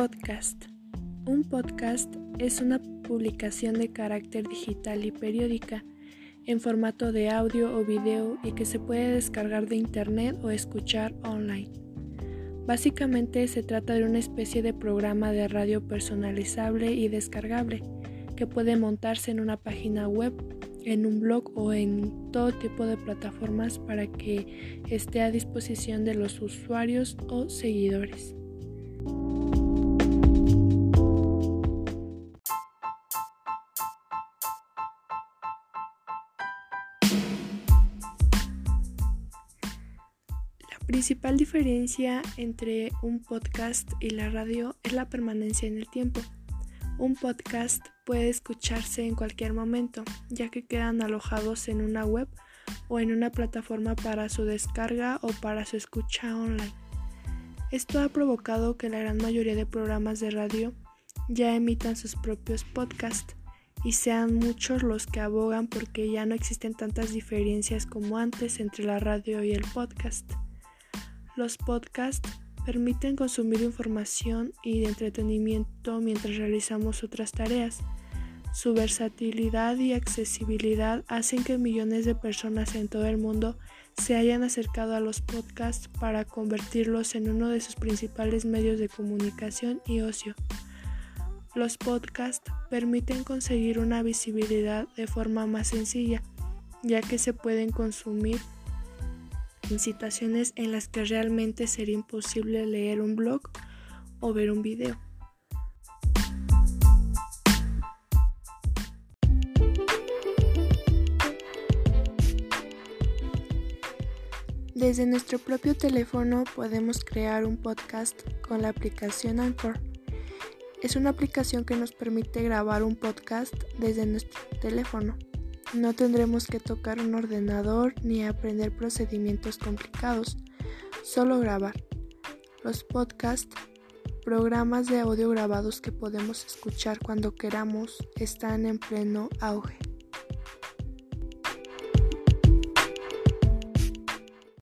Podcast. Un podcast es una publicación de carácter digital y periódica en formato de audio o video y que se puede descargar de internet o escuchar online. Básicamente se trata de una especie de programa de radio personalizable y descargable que puede montarse en una página web, en un blog o en todo tipo de plataformas para que esté a disposición de los usuarios o seguidores. Principal diferencia entre un podcast y la radio es la permanencia en el tiempo. Un podcast puede escucharse en cualquier momento, ya que quedan alojados en una web o en una plataforma para su descarga o para su escucha online. Esto ha provocado que la gran mayoría de programas de radio ya emitan sus propios podcasts y sean muchos los que abogan porque ya no existen tantas diferencias como antes entre la radio y el podcast. Los podcasts permiten consumir información y entretenimiento mientras realizamos otras tareas. Su versatilidad y accesibilidad hacen que millones de personas en todo el mundo se hayan acercado a los podcasts para convertirlos en uno de sus principales medios de comunicación y ocio. Los podcasts permiten conseguir una visibilidad de forma más sencilla, ya que se pueden consumir en situaciones en las que realmente sería imposible leer un blog o ver un video. Desde nuestro propio teléfono podemos crear un podcast con la aplicación Anchor. Es una aplicación que nos permite grabar un podcast desde nuestro teléfono. No tendremos que tocar un ordenador ni aprender procedimientos complicados, solo grabar. Los podcasts, programas de audio grabados que podemos escuchar cuando queramos, están en pleno auge.